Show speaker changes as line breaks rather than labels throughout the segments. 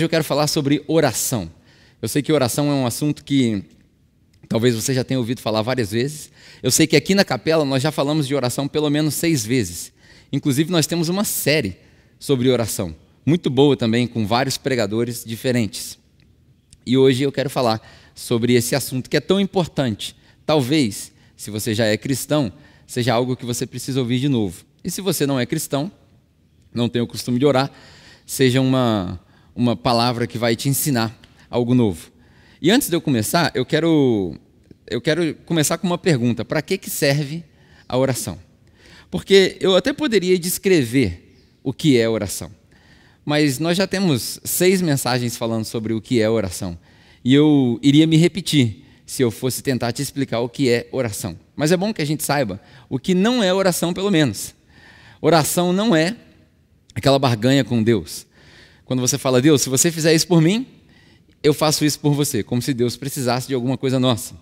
Hoje eu quero falar sobre oração. Eu sei que oração é um assunto que talvez você já tenha ouvido falar várias vezes. Eu sei que aqui na capela nós já falamos de oração pelo menos seis vezes. Inclusive, nós temos uma série sobre oração, muito boa também, com vários pregadores diferentes. E hoje eu quero falar sobre esse assunto que é tão importante. Talvez, se você já é cristão, seja algo que você precisa ouvir de novo. E se você não é cristão, não tem o costume de orar, seja uma uma palavra que vai te ensinar algo novo. E antes de eu começar, eu quero, eu quero começar com uma pergunta: para que, que serve a oração? Porque eu até poderia descrever o que é oração, mas nós já temos seis mensagens falando sobre o que é oração. E eu iria me repetir se eu fosse tentar te explicar o que é oração. Mas é bom que a gente saiba o que não é oração, pelo menos. Oração não é aquela barganha com Deus. Quando você fala, Deus, se você fizer isso por mim, eu faço isso por você, como se Deus precisasse de alguma coisa nossa.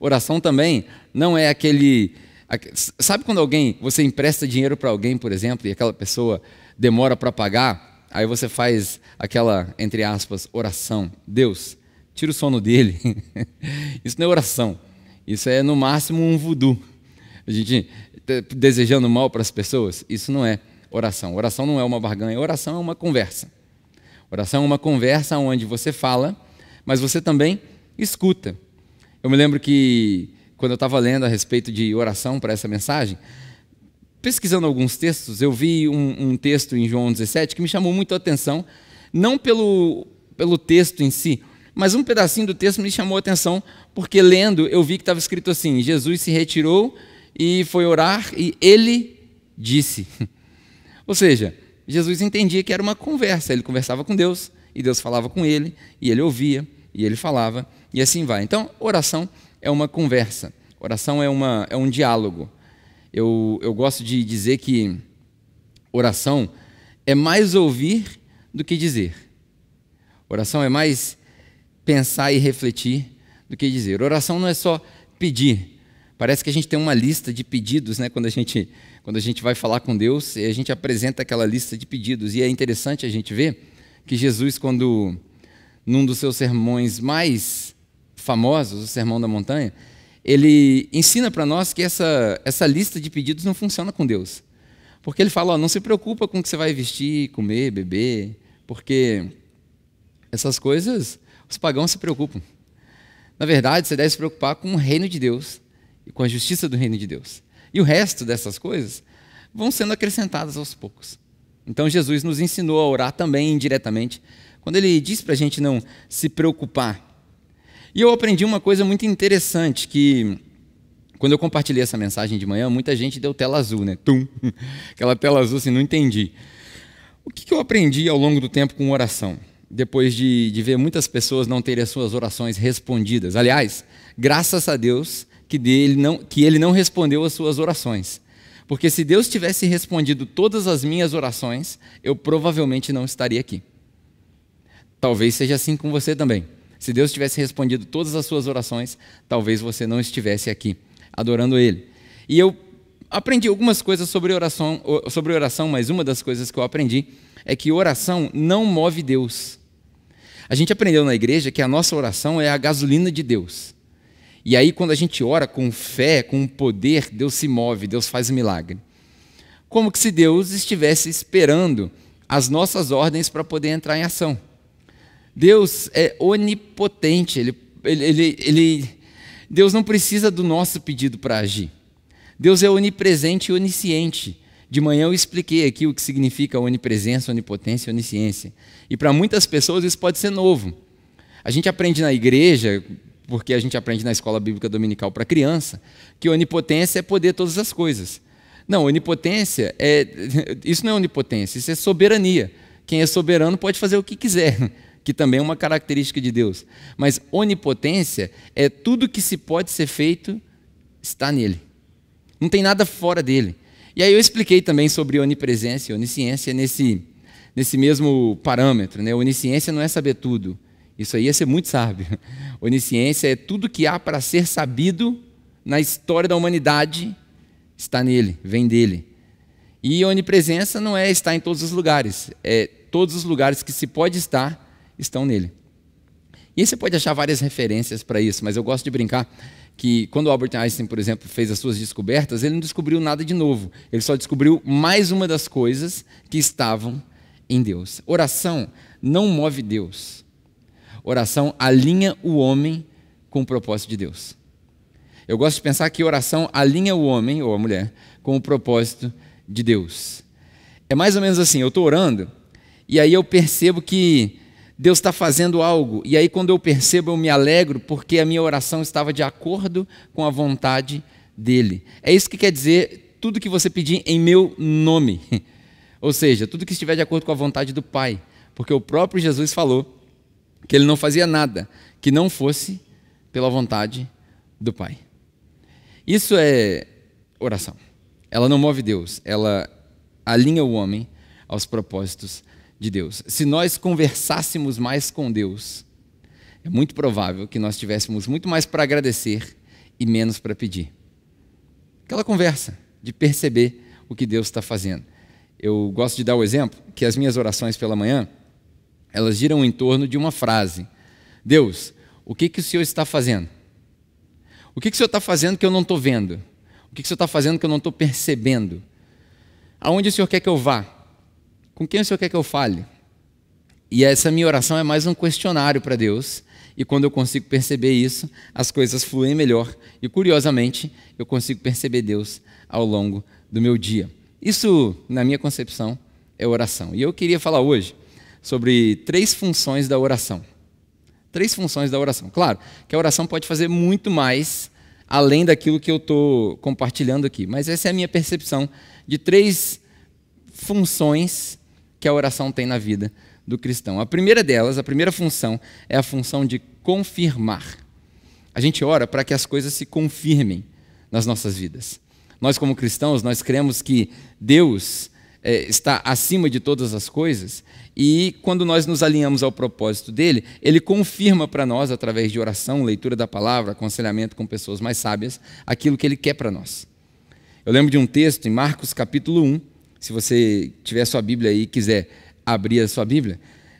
Oração também não é aquele. Sabe quando alguém, você empresta dinheiro para alguém, por exemplo, e aquela pessoa demora para pagar, aí você faz aquela, entre aspas, oração. Deus, tira o sono dele. Isso não é oração. Isso é, no máximo, um voodoo. A gente desejando mal para as pessoas, isso não é oração. Oração não é uma barganha, oração é uma conversa. Oração é uma conversa onde você fala, mas você também escuta. Eu me lembro que, quando eu estava lendo a respeito de oração para essa mensagem, pesquisando alguns textos, eu vi um, um, texto em João 17 que me chamou muito a atenção, não pelo, pelo texto em si, mas um pedacinho do texto me chamou a atenção, porque lendo eu vi que estava escrito assim: Jesus se retirou e foi orar, e ele disse. Ou seja, Jesus entendia que era uma conversa. Ele conversava com Deus e Deus falava com ele e ele ouvia e ele falava e assim vai. Então, oração é uma conversa. Oração é, uma, é um diálogo. Eu, eu gosto de dizer que oração é mais ouvir do que dizer. Oração é mais pensar e refletir do que dizer. Oração não é só pedir. Parece que a gente tem uma lista de pedidos, né, quando a gente quando a gente vai falar com Deus, a gente apresenta aquela lista de pedidos. E é interessante a gente ver que Jesus, quando, num dos seus sermões mais famosos, o Sermão da Montanha, ele ensina para nós que essa, essa lista de pedidos não funciona com Deus. Porque ele fala: ó, não se preocupa com o que você vai vestir, comer, beber, porque essas coisas os pagãos se preocupam. Na verdade, você deve se preocupar com o reino de Deus e com a justiça do reino de Deus. E o resto dessas coisas vão sendo acrescentadas aos poucos. Então Jesus nos ensinou a orar também indiretamente, quando ele diz para a gente não se preocupar. E eu aprendi uma coisa muito interessante, que quando eu compartilhei essa mensagem de manhã, muita gente deu tela azul, né? Tum! Aquela tela azul assim, não entendi. O que eu aprendi ao longo do tempo com oração? Depois de, de ver muitas pessoas não terem as suas orações respondidas. Aliás, graças a Deus, que, dele não, que ele não respondeu às suas orações. Porque se Deus tivesse respondido todas as minhas orações, eu provavelmente não estaria aqui. Talvez seja assim com você também. Se Deus tivesse respondido todas as suas orações, talvez você não estivesse aqui adorando Ele. E eu aprendi algumas coisas sobre oração, sobre oração, mas uma das coisas que eu aprendi é que oração não move Deus. A gente aprendeu na igreja que a nossa oração é a gasolina de Deus. E aí, quando a gente ora com fé, com poder, Deus se move, Deus faz milagre. Como que se Deus estivesse esperando as nossas ordens para poder entrar em ação. Deus é onipotente, ele, ele, ele, Deus não precisa do nosso pedido para agir. Deus é onipresente e onisciente. De manhã eu expliquei aqui o que significa onipresença, onipotência e onisciência. E para muitas pessoas isso pode ser novo. A gente aprende na igreja, porque a gente aprende na escola bíblica dominical para criança, que onipotência é poder todas as coisas. Não, onipotência é isso não é onipotência, isso é soberania. Quem é soberano pode fazer o que quiser, que também é uma característica de Deus. Mas onipotência é tudo que se pode ser feito está nele. Não tem nada fora dele. E aí eu expliquei também sobre onipresença e onisciência nesse nesse mesmo parâmetro, né? Onisciência não é saber tudo. Isso aí ia ser muito sábio. Onisciência é tudo que há para ser sabido na história da humanidade está nele, vem dele. E onipresença não é estar em todos os lugares, é todos os lugares que se pode estar, estão nele. E aí você pode achar várias referências para isso, mas eu gosto de brincar que quando Albert Einstein, por exemplo, fez as suas descobertas, ele não descobriu nada de novo. Ele só descobriu mais uma das coisas que estavam em Deus. Oração não move Deus. Oração alinha o homem com o propósito de Deus. Eu gosto de pensar que oração alinha o homem ou a mulher com o propósito de Deus. É mais ou menos assim: eu estou orando e aí eu percebo que Deus está fazendo algo, e aí quando eu percebo, eu me alegro porque a minha oração estava de acordo com a vontade dele. É isso que quer dizer tudo que você pedir em meu nome. Ou seja, tudo que estiver de acordo com a vontade do Pai. Porque o próprio Jesus falou que ele não fazia nada que não fosse pela vontade do Pai. Isso é oração. Ela não move Deus, ela alinha o homem aos propósitos de Deus. Se nós conversássemos mais com Deus, é muito provável que nós tivéssemos muito mais para agradecer e menos para pedir. Aquela conversa de perceber o que Deus está fazendo. Eu gosto de dar o exemplo que as minhas orações pela manhã, elas giram em torno de uma frase. Deus, o que, que o Senhor está fazendo? O que, que o Senhor está fazendo que eu não estou vendo? O que, que o Senhor está fazendo que eu não estou percebendo? Aonde o Senhor quer que eu vá? Com quem o Senhor quer que eu fale? E essa minha oração é mais um questionário para Deus. E quando eu consigo perceber isso, as coisas fluem melhor. E curiosamente, eu consigo perceber Deus ao longo do meu dia. Isso, na minha concepção, é oração. E eu queria falar hoje sobre três funções da oração. Três funções da oração. Claro que a oração pode fazer muito mais além daquilo que eu estou compartilhando aqui, mas essa é a minha percepção de três funções que a oração tem na vida do cristão. A primeira delas, a primeira função, é a função de confirmar. A gente ora para que as coisas se confirmem nas nossas vidas. Nós, como cristãos, nós cremos que Deus é, está acima de todas as coisas e quando nós nos alinhamos ao propósito dele, ele confirma para nós, através de oração, leitura da palavra, aconselhamento com pessoas mais sábias, aquilo que ele quer para nós. Eu lembro de um texto em Marcos capítulo 1, se você tiver sua Bíblia aí e quiser abrir a sua Bíblia,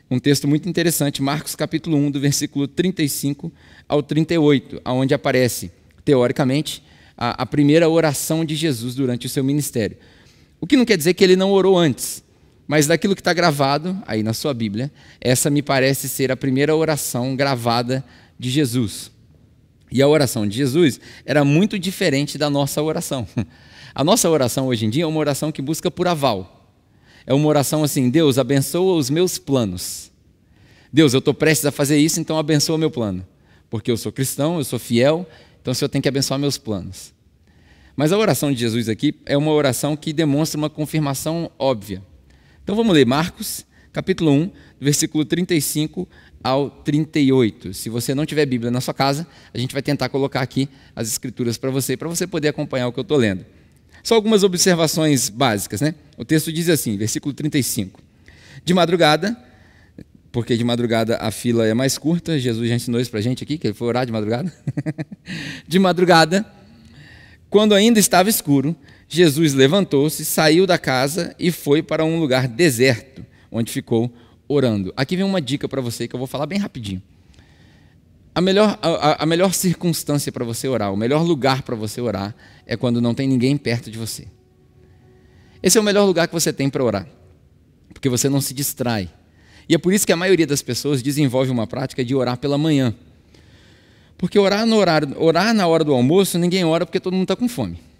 um texto muito interessante, Marcos capítulo 1, do versículo 35 ao 38, onde aparece, teoricamente, a, a primeira oração de Jesus durante o seu ministério. O que não quer dizer que ele não orou antes, mas daquilo que está gravado aí na sua Bíblia, essa me parece ser a primeira oração gravada de Jesus. E a oração de Jesus era muito diferente da nossa oração. A nossa oração hoje em dia é uma oração que busca por aval. É uma oração assim: Deus, abençoa os meus planos. Deus, eu estou prestes a fazer isso, então abençoa meu plano. Porque eu sou cristão, eu sou fiel, então o Senhor tem que abençoar meus planos. Mas a oração de Jesus aqui é uma oração que demonstra uma confirmação óbvia. Então vamos ler Marcos, capítulo 1, versículo 35 ao 38. Se você não tiver Bíblia na sua casa, a gente vai tentar colocar aqui as escrituras para você, para você poder acompanhar o que eu estou lendo. Só algumas observações básicas, né? O texto diz assim, versículo 35. De madrugada, porque de madrugada a fila é mais curta, Jesus já ensinou isso para a gente aqui, que ele foi orar de madrugada. de madrugada, quando ainda estava escuro, Jesus levantou-se, saiu da casa e foi para um lugar deserto, onde ficou orando. Aqui vem uma dica para você que eu vou falar bem rapidinho. A melhor, a, a melhor circunstância para você orar, o melhor lugar para você orar, é quando não tem ninguém perto de você. Esse é o melhor lugar que você tem para orar, porque você não se distrai. E é por isso que a maioria das pessoas desenvolve uma prática de orar pela manhã. Porque orar, no horário, orar na hora do almoço, ninguém ora porque todo mundo está com fome.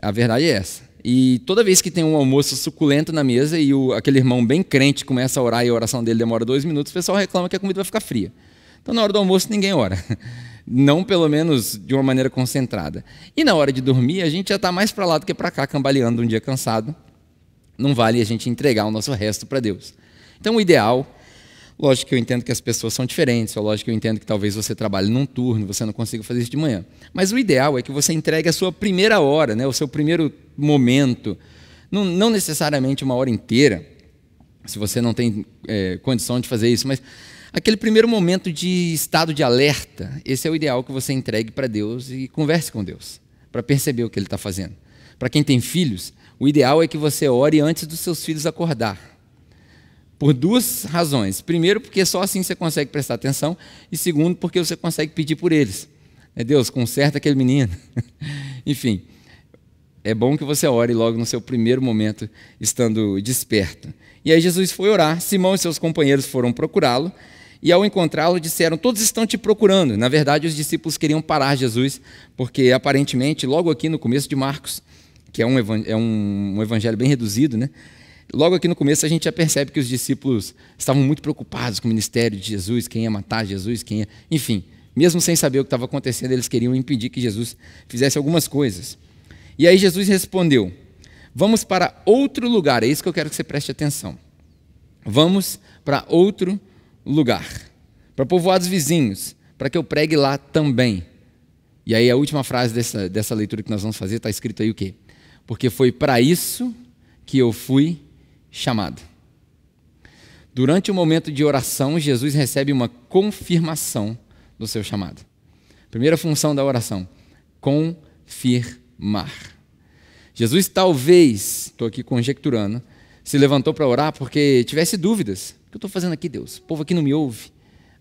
A verdade é essa. E toda vez que tem um almoço suculento na mesa e o, aquele irmão bem crente começa a orar e a oração dele demora dois minutos, o pessoal reclama que a comida vai ficar fria. Então, na hora do almoço, ninguém ora. Não, pelo menos, de uma maneira concentrada. E na hora de dormir, a gente já está mais para lá do que para cá, cambaleando um dia cansado. Não vale a gente entregar o nosso resto para Deus. Então, o ideal, lógico que eu entendo que as pessoas são diferentes, lógico que eu entendo que talvez você trabalhe num turno, você não consiga fazer isso de manhã. Mas o ideal é que você entregue a sua primeira hora, né, o seu primeiro momento, não, não necessariamente uma hora inteira, se você não tem é, condição de fazer isso, mas aquele primeiro momento de estado de alerta, esse é o ideal que você entregue para Deus e converse com Deus, para perceber o que Ele está fazendo. Para quem tem filhos, o ideal é que você ore antes dos seus filhos acordar. Por duas razões. Primeiro, porque só assim você consegue prestar atenção. E segundo, porque você consegue pedir por eles. É Deus, conserta aquele menino. Enfim, é bom que você ore logo no seu primeiro momento, estando desperto. E aí Jesus foi orar, Simão e seus companheiros foram procurá-lo, e ao encontrá-lo disseram: Todos estão te procurando. Na verdade, os discípulos queriam parar Jesus, porque aparentemente, logo aqui no começo de Marcos, que é um, é um, um evangelho bem reduzido, né? Logo aqui no começo a gente já percebe que os discípulos estavam muito preocupados com o ministério de Jesus, quem ia matar Jesus, quem ia. Enfim, mesmo sem saber o que estava acontecendo, eles queriam impedir que Jesus fizesse algumas coisas. E aí Jesus respondeu: Vamos para outro lugar, é isso que eu quero que você preste atenção. Vamos para outro lugar, para povoados vizinhos, para que eu pregue lá também. E aí a última frase dessa, dessa leitura que nós vamos fazer está escrito aí o quê? Porque foi para isso que eu fui chamado. Durante o momento de oração, Jesus recebe uma confirmação do seu chamado. Primeira função da oração: confirmar. Jesus talvez, estou aqui conjecturando, se levantou para orar porque tivesse dúvidas. O que eu estou fazendo aqui, Deus? O povo aqui não me ouve.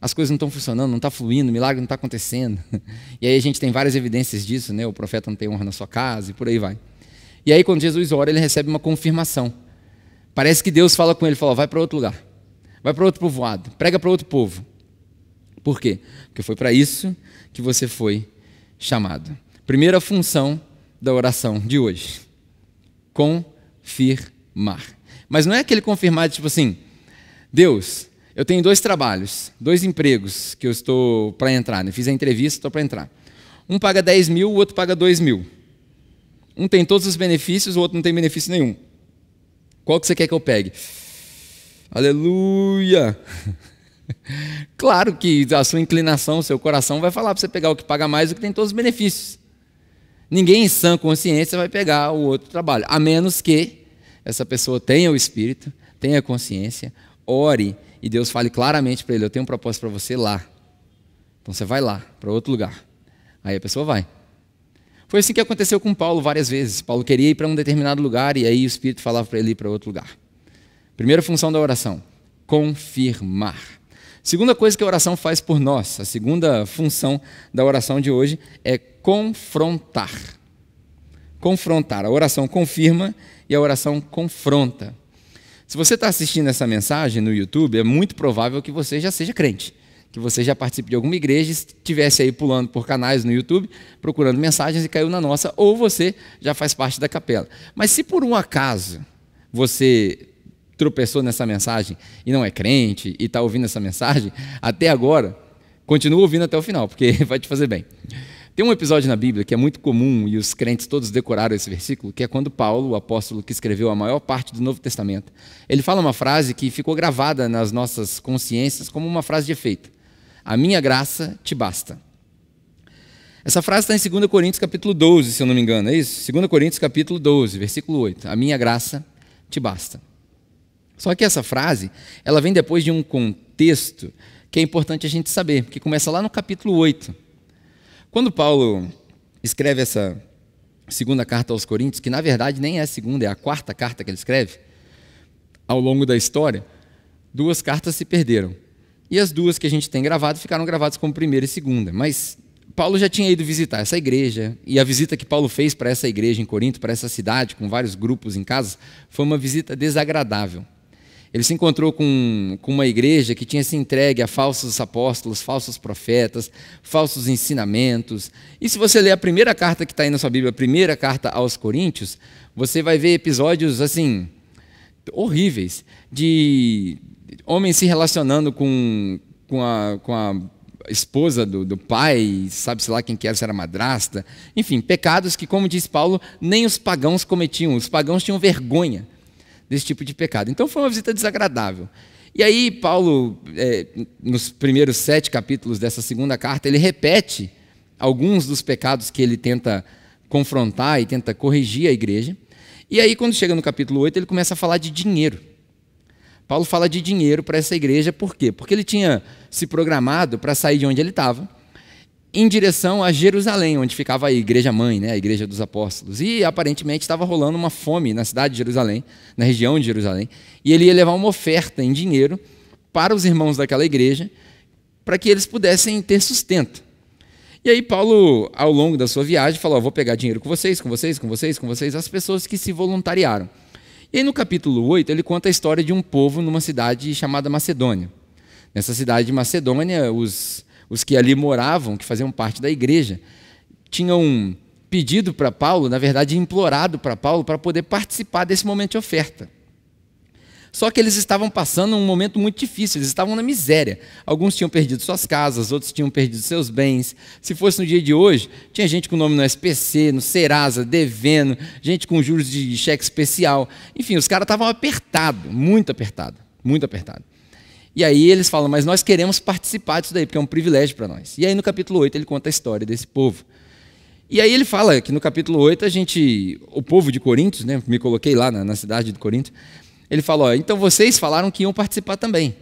As coisas não estão funcionando, não está fluindo, o milagre não está acontecendo. E aí a gente tem várias evidências disso, né? O profeta não tem honra na sua casa e por aí vai. E aí quando Jesus ora, ele recebe uma confirmação. Parece que Deus fala com ele, fala, vai para outro lugar. Vai para outro povoado, prega para outro povo. Por quê? Porque foi para isso que você foi chamado. Primeira função da oração de hoje: confirmar. Mas não é aquele confirmar tipo assim, Deus, eu tenho dois trabalhos, dois empregos que eu estou para entrar, né? fiz a entrevista, estou para entrar. Um paga 10 mil, o outro paga 2 mil. Um tem todos os benefícios, o outro não tem benefício nenhum. Qual que você quer que eu pegue? Aleluia! Claro que a sua inclinação, o seu coração vai falar para você pegar o que paga mais, o que tem todos os benefícios. Ninguém em sã consciência vai pegar o outro trabalho, a menos que essa pessoa tenha o espírito, tenha consciência, ore e Deus fale claramente para ele: Eu tenho um propósito para você lá. Então você vai lá, para outro lugar. Aí a pessoa vai. Foi assim que aconteceu com Paulo várias vezes. Paulo queria ir para um determinado lugar e aí o Espírito falava para ele ir para outro lugar. Primeira função da oração: confirmar. Segunda coisa que a oração faz por nós, a segunda função da oração de hoje é confrontar. Confrontar. A oração confirma e a oração confronta. Se você está assistindo essa mensagem no YouTube, é muito provável que você já seja crente, que você já participe de alguma igreja, estivesse aí pulando por canais no YouTube, procurando mensagens e caiu na nossa, ou você já faz parte da capela. Mas se por um acaso você tropeçou nessa mensagem e não é crente e está ouvindo essa mensagem, até agora, continua ouvindo até o final, porque vai te fazer bem. Tem um episódio na Bíblia que é muito comum e os crentes todos decoraram esse versículo, que é quando Paulo, o apóstolo que escreveu a maior parte do Novo Testamento, ele fala uma frase que ficou gravada nas nossas consciências como uma frase de efeito: A minha graça te basta. Essa frase está em 2 Coríntios capítulo 12, se eu não me engano, é isso? 2 Coríntios capítulo 12, versículo 8. A minha graça te basta. Só que essa frase, ela vem depois de um contexto que é importante a gente saber, que começa lá no capítulo 8. Quando Paulo escreve essa segunda carta aos Coríntios, que na verdade nem é a segunda, é a quarta carta que ele escreve, ao longo da história, duas cartas se perderam. E as duas que a gente tem gravado ficaram gravadas como primeira e segunda. Mas Paulo já tinha ido visitar essa igreja, e a visita que Paulo fez para essa igreja em Corinto, para essa cidade, com vários grupos em casa, foi uma visita desagradável. Ele se encontrou com, com uma igreja que tinha se entregue a falsos apóstolos, falsos profetas, falsos ensinamentos. E se você ler a primeira carta que está aí na sua Bíblia, a primeira carta aos Coríntios, você vai ver episódios assim horríveis de homens se relacionando com, com, a, com a esposa do, do pai, sabe-se lá quem que era, se era madrasta. Enfim, pecados que, como diz Paulo, nem os pagãos cometiam. Os pagãos tinham vergonha desse tipo de pecado. Então foi uma visita desagradável. E aí, Paulo, é, nos primeiros sete capítulos dessa segunda carta, ele repete alguns dos pecados que ele tenta confrontar e tenta corrigir a igreja. E aí, quando chega no capítulo 8, ele começa a falar de dinheiro. Paulo fala de dinheiro para essa igreja, por quê? Porque ele tinha se programado para sair de onde ele estava em direção a Jerusalém, onde ficava a igreja mãe, né, a igreja dos apóstolos. E aparentemente estava rolando uma fome na cidade de Jerusalém, na região de Jerusalém, e ele ia levar uma oferta em dinheiro para os irmãos daquela igreja, para que eles pudessem ter sustento. E aí Paulo, ao longo da sua viagem, falou: "Vou pegar dinheiro com vocês, com vocês, com vocês, com vocês", as pessoas que se voluntariaram. E no capítulo 8, ele conta a história de um povo numa cidade chamada Macedônia. Nessa cidade de Macedônia, os os que ali moravam, que faziam parte da igreja, tinham pedido para Paulo, na verdade, implorado para Paulo para poder participar desse momento de oferta. Só que eles estavam passando um momento muito difícil, eles estavam na miséria. Alguns tinham perdido suas casas, outros tinham perdido seus bens. Se fosse no dia de hoje, tinha gente com nome no SPC, no Serasa, devendo, gente com juros de cheque especial. Enfim, os caras estavam apertados, muito apertados, muito apertados. E aí eles falam, mas nós queremos participar disso daí, porque é um privilégio para nós. E aí no capítulo 8 ele conta a história desse povo. E aí ele fala que no capítulo 8 a gente, o povo de Corinto, né, me coloquei lá na, na cidade de Corinto, ele falou, então vocês falaram que iam participar também.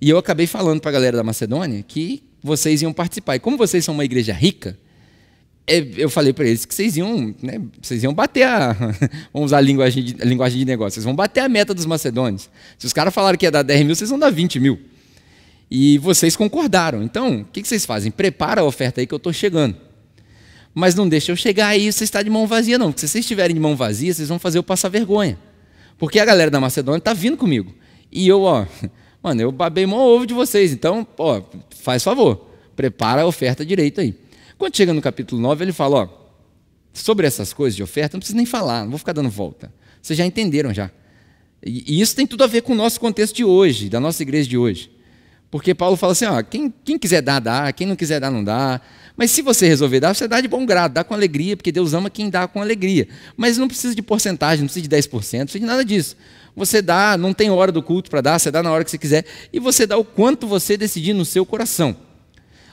E eu acabei falando para a galera da Macedônia que vocês iam participar. E como vocês são uma igreja rica, é, eu falei para eles que vocês iam, né, vocês iam bater a. Vamos usar a linguagem, de, a linguagem de negócio. Vocês vão bater a meta dos macedônios. Se os caras falaram que ia dar 10 mil, vocês vão dar 20 mil. E vocês concordaram. Então, o que, que vocês fazem? Prepara a oferta aí que eu estou chegando. Mas não deixa eu chegar aí você está de mão vazia, não. Porque se vocês estiverem de mão vazia, vocês vão fazer eu passar vergonha. Porque a galera da Macedônia está vindo comigo. E eu, ó, mano, eu babei mão ovo de vocês. Então, ó, faz favor. Prepara a oferta direito aí. Quando chega no capítulo 9, ele fala: ó, sobre essas coisas de oferta, não precisa nem falar, não vou ficar dando volta. Vocês já entenderam já. E isso tem tudo a ver com o nosso contexto de hoje, da nossa igreja de hoje. Porque Paulo fala assim: ó, quem, quem quiser dar, dá, quem não quiser dar, não dá. Mas se você resolver dar, você dá de bom grado, dá com alegria, porque Deus ama quem dá com alegria. Mas não precisa de porcentagem, não precisa de 10%, não precisa de nada disso. Você dá, não tem hora do culto para dar, você dá na hora que você quiser, e você dá o quanto você decidir no seu coração.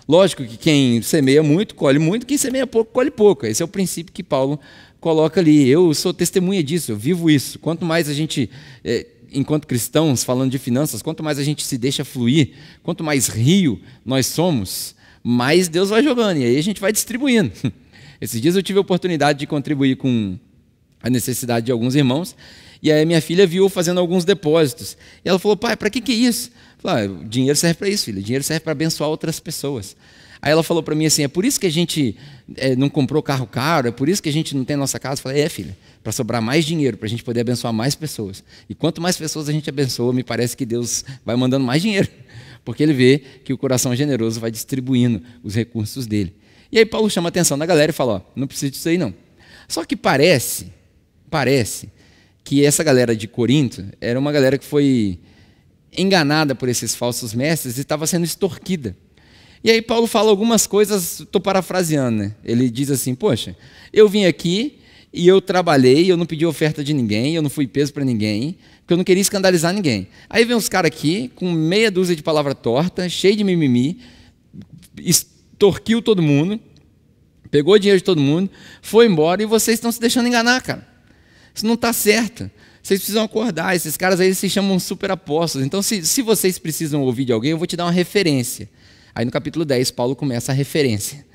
Lógico que quem semeia muito, colhe muito, quem semeia pouco, colhe pouco. Esse é o princípio que Paulo coloca ali. Eu sou testemunha disso, eu vivo isso. Quanto mais a gente, é, enquanto cristãos, falando de finanças, quanto mais a gente se deixa fluir, quanto mais rio nós somos, mais Deus vai jogando. E aí a gente vai distribuindo. Esses dias eu tive a oportunidade de contribuir com a necessidade de alguns irmãos. E aí minha filha viu fazendo alguns depósitos. E ela falou, pai, para que, que é isso? Falei, ah, dinheiro serve para isso, filho. Dinheiro serve para abençoar outras pessoas. Aí ela falou para mim assim: é por isso que a gente é, não comprou carro caro, é por isso que a gente não tem nossa casa. Eu falei: é, filha, para sobrar mais dinheiro, para a gente poder abençoar mais pessoas. E quanto mais pessoas a gente abençoa, me parece que Deus vai mandando mais dinheiro, porque Ele vê que o coração generoso vai distribuindo os recursos dele. E aí Paulo chama a atenção da galera e fala: ó, não precisa disso aí não. Só que parece, parece que essa galera de Corinto era uma galera que foi enganada por esses falsos mestres e estava sendo extorquida. E aí Paulo fala algumas coisas, estou parafraseando, né? Ele diz assim: Poxa, eu vim aqui e eu trabalhei, eu não pedi oferta de ninguém, eu não fui peso para ninguém, porque eu não queria escandalizar ninguém. Aí vem uns caras aqui com meia dúzia de palavra torta, cheio de mimimi, extorquiu todo mundo, pegou o dinheiro de todo mundo, foi embora e vocês estão se deixando enganar, cara. Isso não está certo. Vocês precisam acordar. Esses caras aí se chamam super apóstolos. Então, se, se vocês precisam ouvir de alguém, eu vou te dar uma referência. Aí no capítulo 10, Paulo começa a referência.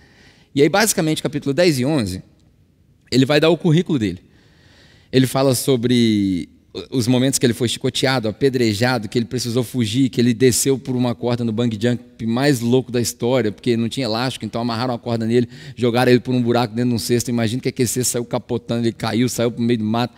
E aí, basicamente, capítulo 10 e 11, ele vai dar o currículo dele. Ele fala sobre os momentos que ele foi chicoteado, apedrejado, que ele precisou fugir, que ele desceu por uma corda no bang jump mais louco da história, porque não tinha elástico, então amarraram a corda nele, jogaram ele por um buraco dentro de um cesto. Imagina que aquele cesto saiu capotando, ele caiu, saiu para o meio do mato.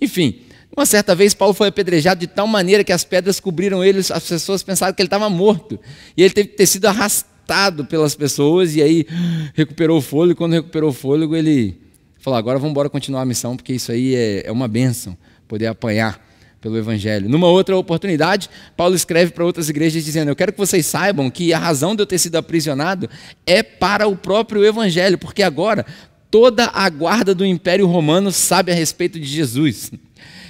Enfim, uma certa vez, Paulo foi apedrejado de tal maneira que as pedras cobriram ele, as pessoas pensaram que ele estava morto. E ele teve que ter sido arrastado pelas pessoas, e aí recuperou o fôlego. E quando recuperou o fôlego, ele falou: agora vamos embora continuar a missão, porque isso aí é, é uma bênção, poder apanhar pelo Evangelho. Numa outra oportunidade, Paulo escreve para outras igrejas dizendo: Eu quero que vocês saibam que a razão de eu ter sido aprisionado é para o próprio Evangelho, porque agora toda a guarda do Império Romano sabe a respeito de Jesus.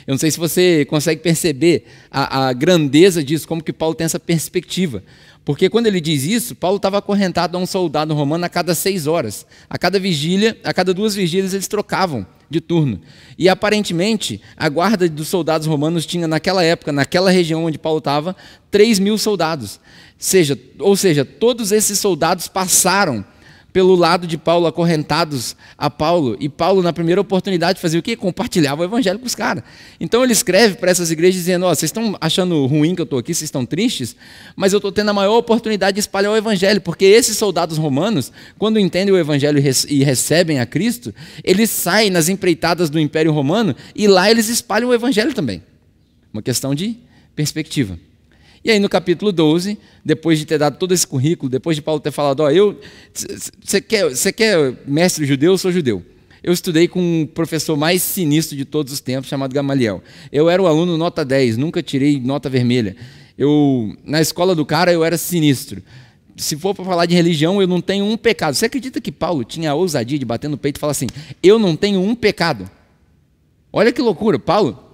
Eu não sei se você consegue perceber a, a grandeza disso, como que Paulo tem essa perspectiva. Porque quando ele diz isso, Paulo estava acorrentado a um soldado romano a cada seis horas. A cada vigília, a cada duas vigílias, eles trocavam de turno. E aparentemente, a guarda dos soldados romanos tinha, naquela época, naquela região onde Paulo estava, 3 mil soldados. Seja, ou seja, todos esses soldados passaram pelo lado de Paulo, acorrentados a Paulo. E Paulo, na primeira oportunidade, fazia o quê? Compartilhava o evangelho com os caras. Então ele escreve para essas igrejas dizendo: Ó, oh, vocês estão achando ruim que eu estou aqui, vocês estão tristes, mas eu estou tendo a maior oportunidade de espalhar o evangelho, porque esses soldados romanos, quando entendem o evangelho e recebem a Cristo, eles saem nas empreitadas do Império Romano e lá eles espalham o evangelho também. Uma questão de perspectiva. E aí no capítulo 12, depois de ter dado todo esse currículo, depois de Paulo ter falado, ó, oh, eu, você quer, você quer mestre judeu? Eu sou judeu. Eu estudei com o professor mais sinistro de todos os tempos, chamado Gamaliel. Eu era o aluno nota 10, nunca tirei nota vermelha. Eu, na escola do cara, eu era sinistro. Se for para falar de religião, eu não tenho um pecado. Você acredita que Paulo tinha a ousadia de bater no peito e falar assim: Eu não tenho um pecado? Olha que loucura. Paulo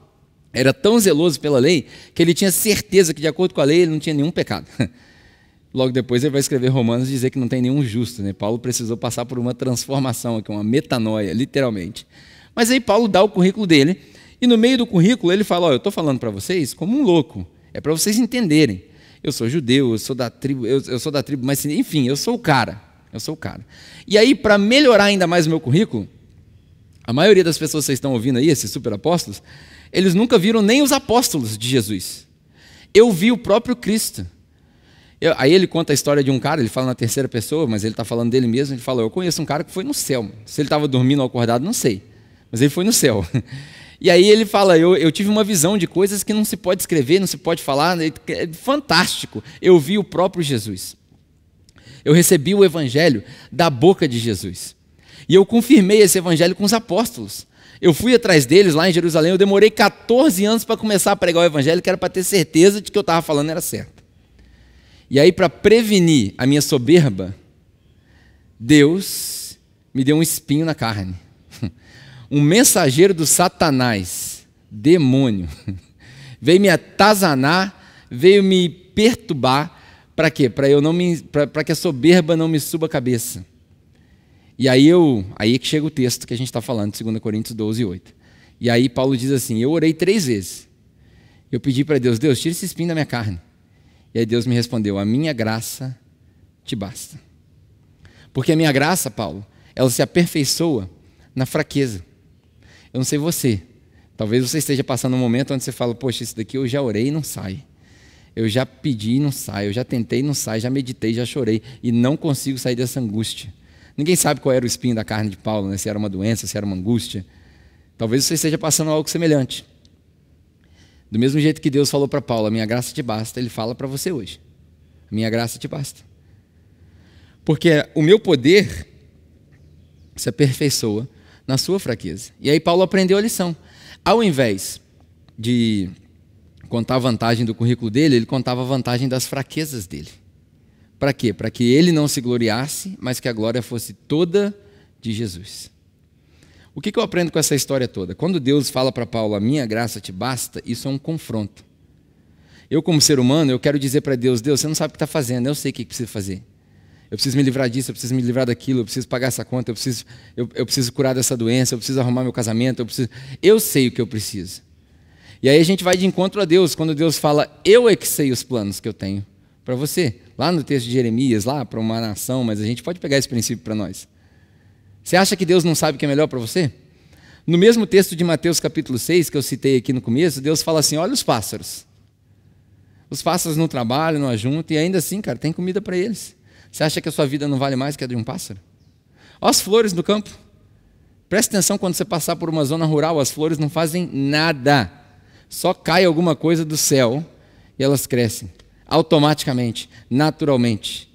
era tão zeloso pela lei que ele tinha certeza que, de acordo com a lei, ele não tinha nenhum pecado. Logo depois ele vai escrever Romanos e dizer que não tem nenhum justo. Né? Paulo precisou passar por uma transformação aqui, uma metanoia, literalmente. Mas aí Paulo dá o currículo dele, e no meio do currículo ele fala: oh, eu estou falando para vocês como um louco, é para vocês entenderem. Eu sou judeu, eu sou da tribo, eu, eu sou da tribo, mas enfim, eu sou o cara. Eu sou o cara. E aí, para melhorar ainda mais o meu currículo, a maioria das pessoas que vocês estão ouvindo aí, esses super apóstolos, eles nunca viram nem os apóstolos de Jesus. Eu vi o próprio Cristo. Eu, aí ele conta a história de um cara, ele fala na terceira pessoa, mas ele está falando dele mesmo. Ele fala: Eu conheço um cara que foi no céu. Se ele estava dormindo ou acordado, não sei. Mas ele foi no céu. E aí ele fala: eu, eu tive uma visão de coisas que não se pode escrever, não se pode falar. É fantástico. Eu vi o próprio Jesus. Eu recebi o evangelho da boca de Jesus. E eu confirmei esse evangelho com os apóstolos. Eu fui atrás deles lá em Jerusalém, eu demorei 14 anos para começar a pregar o evangelho, que era para ter certeza de que eu estava falando era certo. E aí, para prevenir a minha soberba, Deus me deu um espinho na carne. Um mensageiro do Satanás, demônio, veio me atazanar, veio me perturbar, para quê? Para eu não me, para que a soberba não me suba a cabeça. E aí eu, aí é que chega o texto que a gente está falando, 2 Coríntios 12, 8. E aí Paulo diz assim: Eu orei três vezes. Eu pedi para Deus, Deus, tira esse espinho da minha carne. E aí Deus me respondeu: A minha graça te basta. Porque a minha graça, Paulo, ela se aperfeiçoa na fraqueza. Eu não sei você, talvez você esteja passando um momento onde você fala: Poxa, isso daqui eu já orei e não sai. Eu já pedi e não sai. Eu já tentei e não sai. Já meditei, já chorei e não consigo sair dessa angústia. Ninguém sabe qual era o espinho da carne de Paulo, né? se era uma doença, se era uma angústia. Talvez você esteja passando algo semelhante. Do mesmo jeito que Deus falou para Paulo, a minha graça te basta, ele fala para você hoje. A minha graça te basta. Porque o meu poder se aperfeiçoa na sua fraqueza. E aí Paulo aprendeu a lição. Ao invés de contar a vantagem do currículo dele, ele contava a vantagem das fraquezas dele. Para quê? Para que ele não se gloriasse, mas que a glória fosse toda de Jesus. O que, que eu aprendo com essa história toda? Quando Deus fala para Paulo, a minha graça te basta, isso é um confronto. Eu, como ser humano, eu quero dizer para Deus, Deus, você não sabe o que está fazendo, eu sei o que precisa fazer. Eu preciso me livrar disso, eu preciso me livrar daquilo, eu preciso pagar essa conta, eu preciso, eu, eu preciso curar dessa doença, eu preciso arrumar meu casamento, eu preciso. Eu sei o que eu preciso. E aí a gente vai de encontro a Deus, quando Deus fala, eu é que sei os planos que eu tenho para você lá no texto de Jeremias, lá para uma nação, mas a gente pode pegar esse princípio para nós. Você acha que Deus não sabe o que é melhor para você? No mesmo texto de Mateus capítulo 6, que eu citei aqui no começo, Deus fala assim: olha os pássaros. Os pássaros não trabalham, não ajuntam, e ainda assim, cara, tem comida para eles. Você acha que a sua vida não vale mais que a de um pássaro? Olha as flores no campo. Preste atenção quando você passar por uma zona rural, as flores não fazem nada. Só cai alguma coisa do céu e elas crescem automaticamente, naturalmente.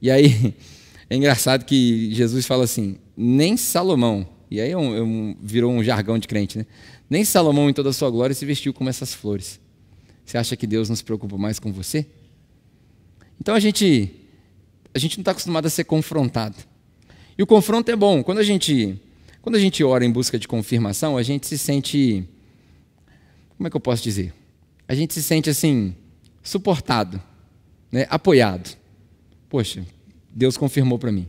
E aí é engraçado que Jesus fala assim: nem Salomão, e aí é um, é um, virou um jargão de crente, né? Nem Salomão em toda a sua glória se vestiu como essas flores. Você acha que Deus não se preocupa mais com você? Então a gente, a gente não está acostumado a ser confrontado. E o confronto é bom. Quando a gente, quando a gente ora em busca de confirmação, a gente se sente, como é que eu posso dizer? A gente se sente assim, suportado, né, apoiado. Poxa, Deus confirmou para mim.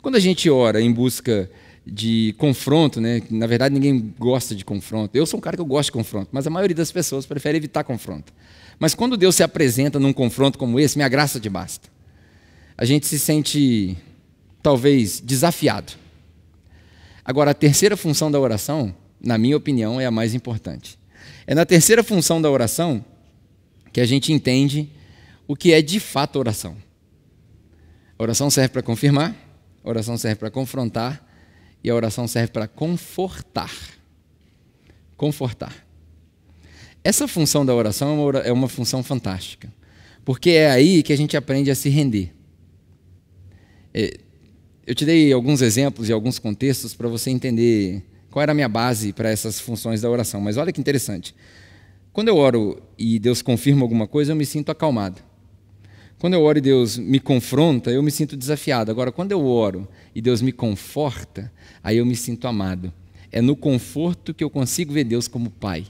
Quando a gente ora em busca de confronto, né, na verdade ninguém gosta de confronto. Eu sou um cara que eu gosto de confronto, mas a maioria das pessoas prefere evitar confronto. Mas quando Deus se apresenta num confronto como esse, minha graça te basta. A gente se sente talvez desafiado. Agora, a terceira função da oração, na minha opinião, é a mais importante. É na terceira função da oração que a gente entende o que é de fato oração. A oração serve para confirmar, a oração serve para confrontar e a oração serve para confortar. Confortar. Essa função da oração é uma, é uma função fantástica, porque é aí que a gente aprende a se render. É, eu te dei alguns exemplos e alguns contextos para você entender qual era a minha base para essas funções da oração. Mas olha que interessante. Quando eu oro e Deus confirma alguma coisa, eu me sinto acalmado. Quando eu oro e Deus me confronta, eu me sinto desafiado. Agora, quando eu oro e Deus me conforta, aí eu me sinto amado. É no conforto que eu consigo ver Deus como Pai.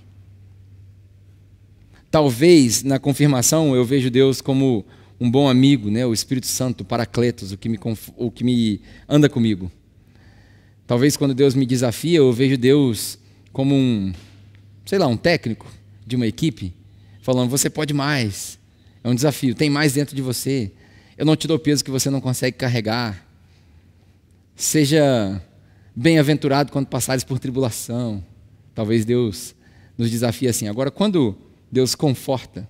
Talvez na confirmação eu vejo Deus como um bom amigo, né? o Espírito Santo, o Paracletos, o que, me, o que me anda comigo. Talvez quando Deus me desafia, eu vejo Deus como um, sei lá, um técnico de uma equipe, falando: você pode mais, é um desafio, tem mais dentro de você. Eu não te dou peso que você não consegue carregar. Seja bem-aventurado quando passares por tribulação. Talvez Deus nos desafie assim. Agora, quando Deus conforta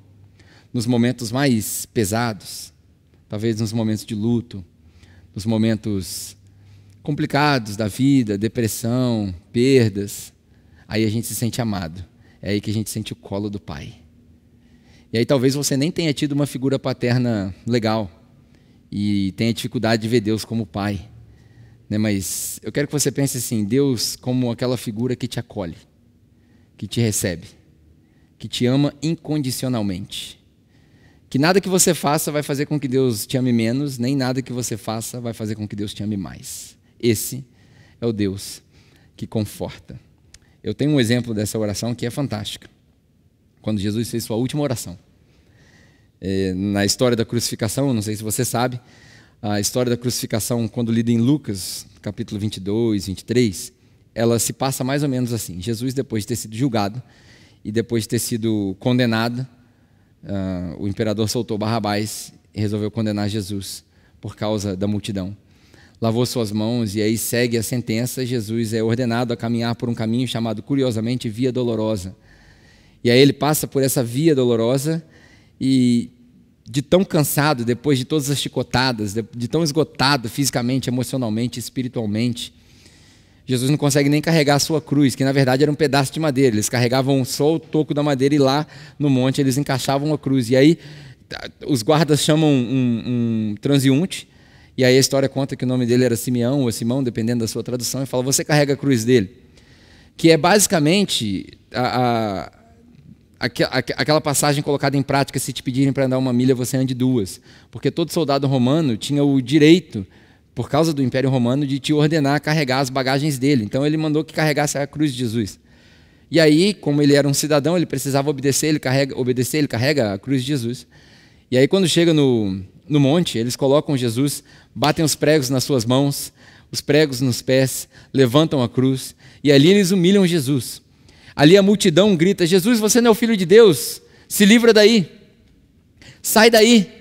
nos momentos mais pesados, talvez nos momentos de luto, nos momentos complicados da vida, depressão, perdas, aí a gente se sente amado. É aí que a gente sente o colo do Pai. E aí talvez você nem tenha tido uma figura paterna legal e tenha dificuldade de ver Deus como pai. Né? Mas eu quero que você pense assim: Deus como aquela figura que te acolhe, que te recebe, que te ama incondicionalmente. Que nada que você faça vai fazer com que Deus te ame menos, nem nada que você faça vai fazer com que Deus te ame mais. Esse é o Deus que conforta. Eu tenho um exemplo dessa oração que é fantástica quando Jesus fez sua última oração. É, na história da crucificação, não sei se você sabe, a história da crucificação, quando lida em Lucas, capítulo 22, 23, ela se passa mais ou menos assim. Jesus, depois de ter sido julgado e depois de ter sido condenado, uh, o imperador soltou Barrabás e resolveu condenar Jesus por causa da multidão. Lavou suas mãos e aí segue a sentença. Jesus é ordenado a caminhar por um caminho chamado, curiosamente, Via Dolorosa e aí ele passa por essa via dolorosa e de tão cansado, depois de todas as chicotadas, de, tão esgotado fisicamente, emocionalmente, espiritualmente, Jesus não consegue nem carregar a sua cruz, que na verdade era um pedaço de madeira. Eles carregavam só o toco da madeira e lá no monte eles encaixavam a cruz. E aí os guardas chamam um, um transeunte, e aí a história conta que o nome dele era Simeão ou Simão, dependendo da sua tradução, e fala: Você carrega a cruz dele. Que é basicamente a, a aquela passagem colocada em prática, se te pedirem para andar uma milha, você ande duas. Porque todo soldado romano tinha o direito, por causa do Império Romano, de te ordenar carregar as bagagens dele. Então ele mandou que carregasse a cruz de Jesus. E aí, como ele era um cidadão, ele precisava obedecer, ele carrega, obedecer, ele carrega a cruz de Jesus. E aí, quando chega no, no monte, eles colocam Jesus, batem os pregos nas suas mãos, os pregos nos pés, levantam a cruz, e ali eles humilham Jesus. Ali a multidão grita: Jesus, você não é o filho de Deus, se livra daí, sai daí.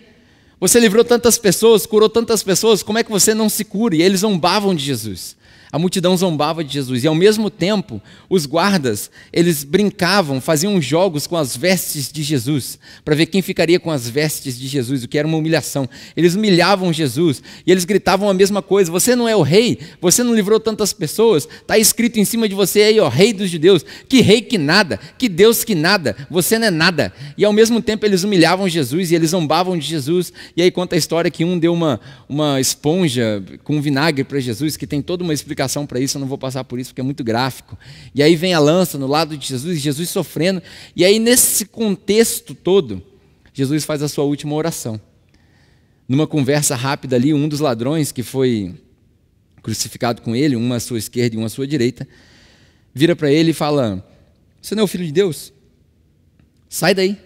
Você livrou tantas pessoas, curou tantas pessoas, como é que você não se cura? E eles zombavam de Jesus. A multidão zombava de Jesus e ao mesmo tempo os guardas, eles brincavam, faziam jogos com as vestes de Jesus, para ver quem ficaria com as vestes de Jesus, o que era uma humilhação. Eles humilhavam Jesus e eles gritavam a mesma coisa: "Você não é o rei? Você não livrou tantas pessoas? Está escrito em cima de você aí, ó, rei dos judeus. Que rei que nada, que Deus que nada. Você não é nada". E ao mesmo tempo eles humilhavam Jesus e eles zombavam de Jesus. E aí conta a história que um deu uma uma esponja com vinagre para Jesus, que tem toda uma explicação explicação para isso, eu não vou passar por isso porque é muito gráfico. E aí vem a lança no lado de Jesus, Jesus sofrendo. E aí, nesse contexto todo, Jesus faz a sua última oração. Numa conversa rápida ali, um dos ladrões que foi crucificado com ele, uma à sua esquerda e uma à sua direita, vira para ele e fala: Você não é o filho de Deus? Sai daí,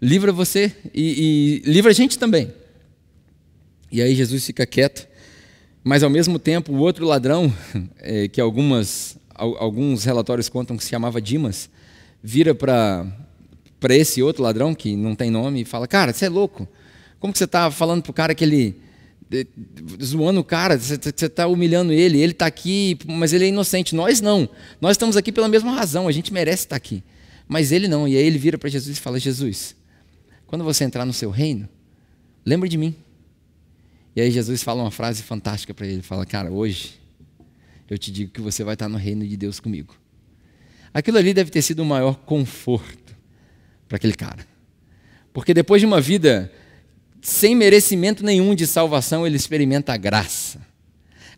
livra você e, e livra a gente também. E aí Jesus fica quieto mas ao mesmo tempo, o outro ladrão, é, que algumas, alguns relatórios contam que se chamava Dimas, vira para esse outro ladrão, que não tem nome, e fala: Cara, você é louco. Como que você está falando para o cara que ele zoando o cara, você está humilhando ele, ele está aqui, mas ele é inocente. Nós não. Nós estamos aqui pela mesma razão, a gente merece estar aqui. Mas ele não. E aí ele vira para Jesus e fala: Jesus, quando você entrar no seu reino, lembre de mim. E aí Jesus fala uma frase fantástica para ele: ele fala, cara, hoje eu te digo que você vai estar no reino de Deus comigo. Aquilo ali deve ter sido o maior conforto para aquele cara. Porque depois de uma vida sem merecimento nenhum de salvação, ele experimenta a graça.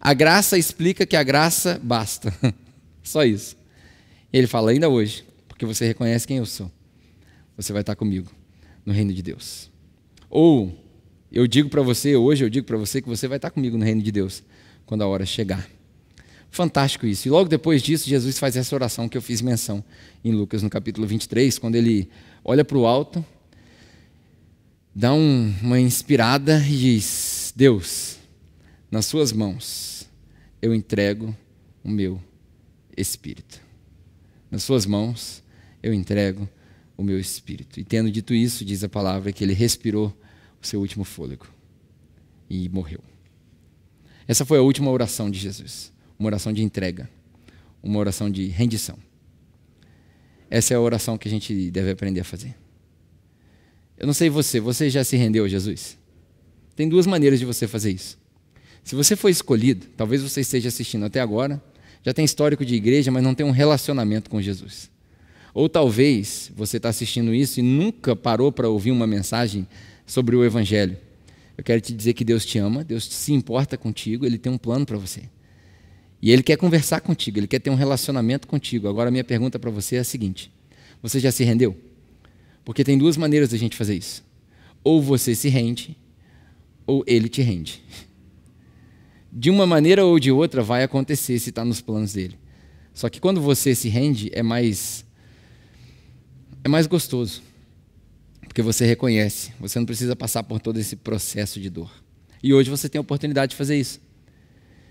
A graça explica que a graça basta. Só isso. Ele fala: ainda hoje, porque você reconhece quem eu sou, você vai estar comigo no reino de Deus. Ou eu digo para você, hoje eu digo para você que você vai estar comigo no reino de Deus quando a hora chegar. Fantástico isso. E logo depois disso, Jesus faz essa oração que eu fiz menção em Lucas, no capítulo 23, quando ele olha para o alto, dá um, uma inspirada e diz: Deus, nas Suas mãos eu entrego o meu espírito. Nas Suas mãos eu entrego o meu espírito. E tendo dito isso, diz a palavra que ele respirou seu último fôlego e morreu. Essa foi a última oração de Jesus uma oração de entrega, uma oração de rendição. Essa é a oração que a gente deve aprender a fazer. Eu não sei você, você já se rendeu a Jesus? Tem duas maneiras de você fazer isso. Se você foi escolhido, talvez você esteja assistindo até agora, já tem histórico de igreja, mas não tem um relacionamento com Jesus. Ou talvez você está assistindo isso e nunca parou para ouvir uma mensagem sobre o Evangelho. Eu quero te dizer que Deus te ama, Deus se importa contigo, Ele tem um plano para você. E ele quer conversar contigo, ele quer ter um relacionamento contigo. Agora, minha pergunta para você é a seguinte: você já se rendeu? Porque tem duas maneiras da gente fazer isso. Ou você se rende, ou ele te rende. De uma maneira ou de outra vai acontecer se está nos planos dele. Só que quando você se rende, é mais. É mais gostoso. Porque você reconhece, você não precisa passar por todo esse processo de dor. E hoje você tem a oportunidade de fazer isso.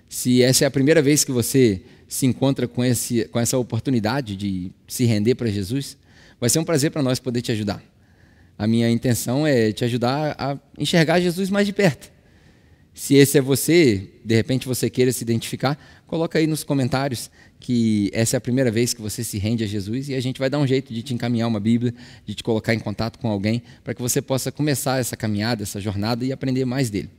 Se essa é a primeira vez que você se encontra com, esse, com essa oportunidade de se render para Jesus, vai ser um prazer para nós poder te ajudar. A minha intenção é te ajudar a enxergar Jesus mais de perto. Se esse é você, de repente você queira se identificar, coloca aí nos comentários que essa é a primeira vez que você se rende a Jesus e a gente vai dar um jeito de te encaminhar uma Bíblia, de te colocar em contato com alguém, para que você possa começar essa caminhada, essa jornada e aprender mais dele.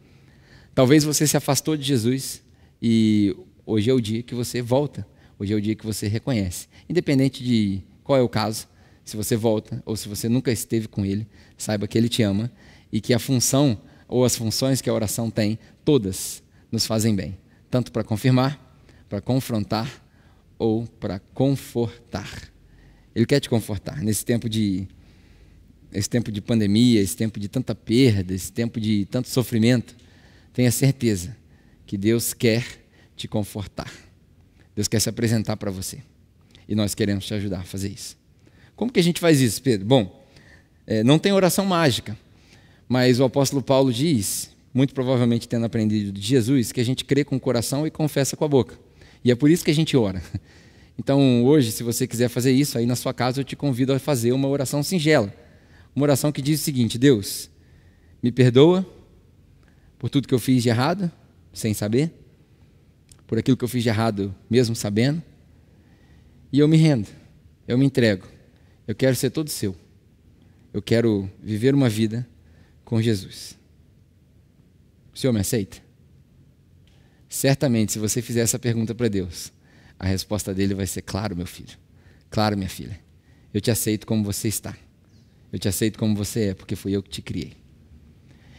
Talvez você se afastou de Jesus e hoje é o dia que você volta, hoje é o dia que você reconhece. Independente de qual é o caso, se você volta ou se você nunca esteve com Ele, saiba que Ele te ama e que a função ou as funções que a oração tem, todas nos fazem bem, tanto para confirmar, para confrontar ou para confortar. Ele quer te confortar nesse tempo de esse tempo de pandemia, esse tempo de tanta perda, esse tempo de tanto sofrimento. Tenha certeza que Deus quer te confortar. Deus quer se apresentar para você. E nós queremos te ajudar a fazer isso. Como que a gente faz isso, Pedro? Bom, é, não tem oração mágica, mas o apóstolo Paulo diz, muito provavelmente tendo aprendido de Jesus, que a gente crê com o coração e confessa com a boca. E é por isso que a gente ora. Então, hoje, se você quiser fazer isso, aí na sua casa eu te convido a fazer uma oração singela. Uma oração que diz o seguinte: Deus, me perdoa por tudo que eu fiz de errado, sem saber, por aquilo que eu fiz de errado, mesmo sabendo, e eu me rendo, eu me entrego. Eu quero ser todo seu. Eu quero viver uma vida com Jesus. O Senhor me aceita? Certamente, se você fizer essa pergunta para Deus, a resposta dele vai ser: Claro, meu filho. Claro, minha filha. Eu te aceito como você está. Eu te aceito como você é, porque fui eu que te criei.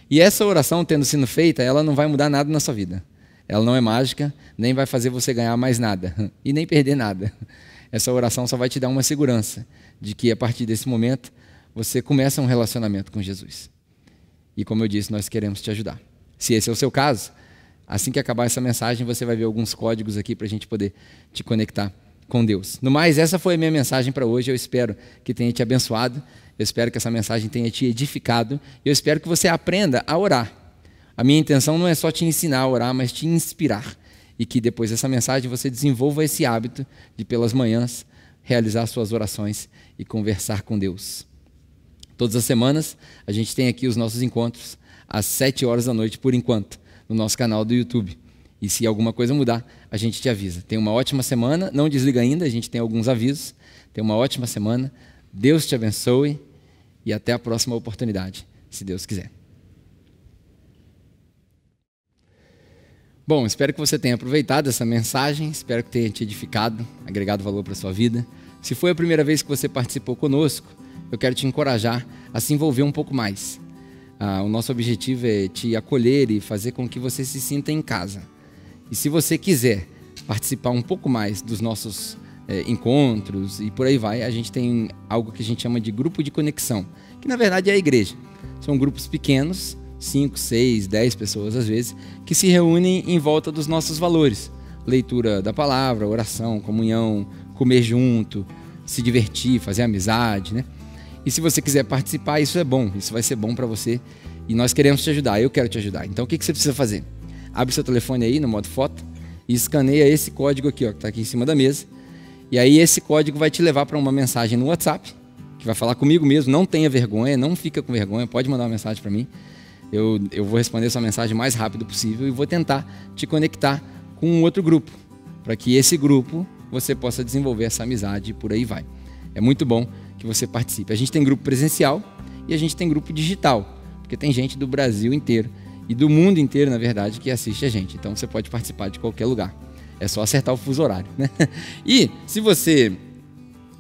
E essa oração, tendo sido feita, ela não vai mudar nada na sua vida. Ela não é mágica, nem vai fazer você ganhar mais nada e nem perder nada. Essa oração só vai te dar uma segurança de que a partir desse momento você começa um relacionamento com Jesus. E como eu disse, nós queremos te ajudar. Se esse é o seu caso, assim que acabar essa mensagem, você vai ver alguns códigos aqui para a gente poder te conectar com Deus. No mais, essa foi a minha mensagem para hoje. Eu espero que tenha te abençoado. Eu espero que essa mensagem tenha te edificado. Eu espero que você aprenda a orar. A minha intenção não é só te ensinar a orar, mas te inspirar. E que depois dessa mensagem você desenvolva esse hábito de, pelas manhãs, realizar suas orações e conversar com Deus. Todas as semanas a gente tem aqui os nossos encontros às sete horas da noite, por enquanto. No nosso canal do YouTube. E se alguma coisa mudar, a gente te avisa. Tenha uma ótima semana. Não desliga ainda, a gente tem alguns avisos. Tenha uma ótima semana. Deus te abençoe e até a próxima oportunidade, se Deus quiser. Bom, espero que você tenha aproveitado essa mensagem, espero que tenha te edificado, agregado valor para a sua vida. Se foi a primeira vez que você participou conosco, eu quero te encorajar a se envolver um pouco mais. Ah, o nosso objetivo é te acolher e fazer com que você se sinta em casa. E se você quiser participar um pouco mais dos nossos é, encontros e por aí vai, a gente tem algo que a gente chama de grupo de conexão, que na verdade é a igreja. São grupos pequenos, 5, 6, 10 pessoas às vezes, que se reúnem em volta dos nossos valores. Leitura da palavra, oração, comunhão, comer junto, se divertir, fazer amizade, né? E se você quiser participar, isso é bom, isso vai ser bom para você. E nós queremos te ajudar, eu quero te ajudar. Então o que, que você precisa fazer? Abre seu telefone aí no modo foto e escaneia esse código aqui, ó, que está aqui em cima da mesa. E aí esse código vai te levar para uma mensagem no WhatsApp, que vai falar comigo mesmo. Não tenha vergonha, não fica com vergonha, pode mandar uma mensagem para mim. Eu, eu vou responder sua mensagem o mais rápido possível e vou tentar te conectar com um outro grupo, para que esse grupo você possa desenvolver essa amizade e por aí vai. É muito bom que você participe. A gente tem grupo presencial e a gente tem grupo digital, porque tem gente do Brasil inteiro e do mundo inteiro, na verdade, que assiste a gente. Então você pode participar de qualquer lugar. É só acertar o fuso horário. Né? E se você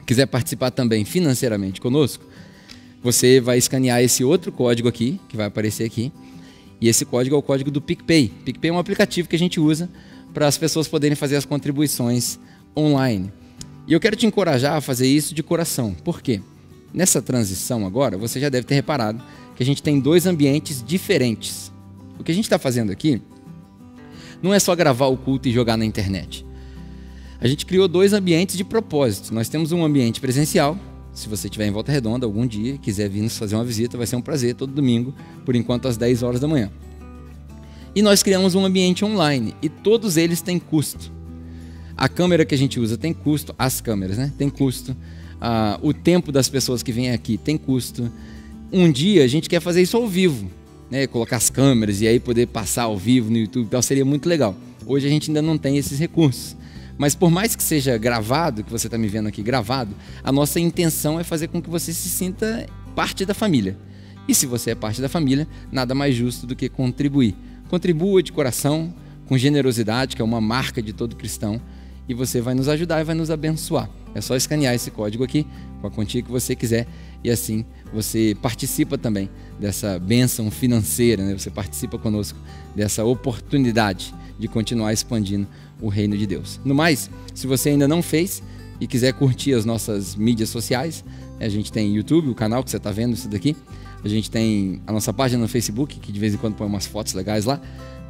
quiser participar também financeiramente conosco, você vai escanear esse outro código aqui, que vai aparecer aqui. E esse código é o código do PicPay. PicPay é um aplicativo que a gente usa para as pessoas poderem fazer as contribuições online. E eu quero te encorajar a fazer isso de coração. Por quê? Nessa transição agora, você já deve ter reparado que a gente tem dois ambientes diferentes. O que a gente está fazendo aqui não é só gravar o culto e jogar na internet. A gente criou dois ambientes de propósito. Nós temos um ambiente presencial. Se você estiver em Volta Redonda algum dia quiser vir nos fazer uma visita, vai ser um prazer todo domingo, por enquanto às 10 horas da manhã. E nós criamos um ambiente online e todos eles têm custo. A câmera que a gente usa tem custo, as câmeras, né? Tem custo. Ah, o tempo das pessoas que vêm aqui tem custo. Um dia a gente quer fazer isso ao vivo, né? Colocar as câmeras e aí poder passar ao vivo no YouTube, tal seria muito legal. Hoje a gente ainda não tem esses recursos. Mas por mais que seja gravado, que você está me vendo aqui gravado, a nossa intenção é fazer com que você se sinta parte da família. E se você é parte da família, nada mais justo do que contribuir. Contribua de coração, com generosidade, que é uma marca de todo cristão, e você vai nos ajudar e vai nos abençoar. É só escanear esse código aqui com a quantia que você quiser e assim você participa também dessa bênção financeira, né? você participa conosco dessa oportunidade de continuar expandindo o reino de Deus. No mais, se você ainda não fez e quiser curtir as nossas mídias sociais, a gente tem YouTube, o canal que você está vendo isso daqui, a gente tem a nossa página no Facebook, que de vez em quando põe umas fotos legais lá.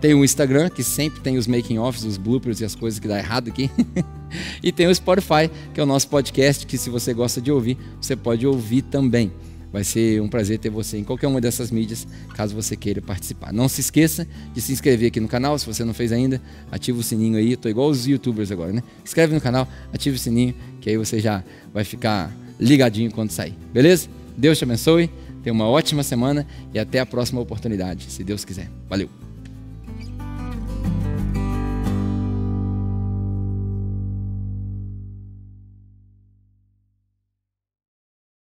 Tem o Instagram, que sempre tem os making offs, os bloopers e as coisas que dá errado aqui. e tem o Spotify, que é o nosso podcast, que se você gosta de ouvir, você pode ouvir também. Vai ser um prazer ter você em qualquer uma dessas mídias, caso você queira participar. Não se esqueça de se inscrever aqui no canal, se você não fez ainda, ativa o sininho aí. Estou igual os youtubers agora, né? Inscreve no canal, ativa o sininho, que aí você já vai ficar ligadinho quando sair. Beleza? Deus te abençoe, tenha uma ótima semana e até a próxima oportunidade, se Deus quiser. Valeu!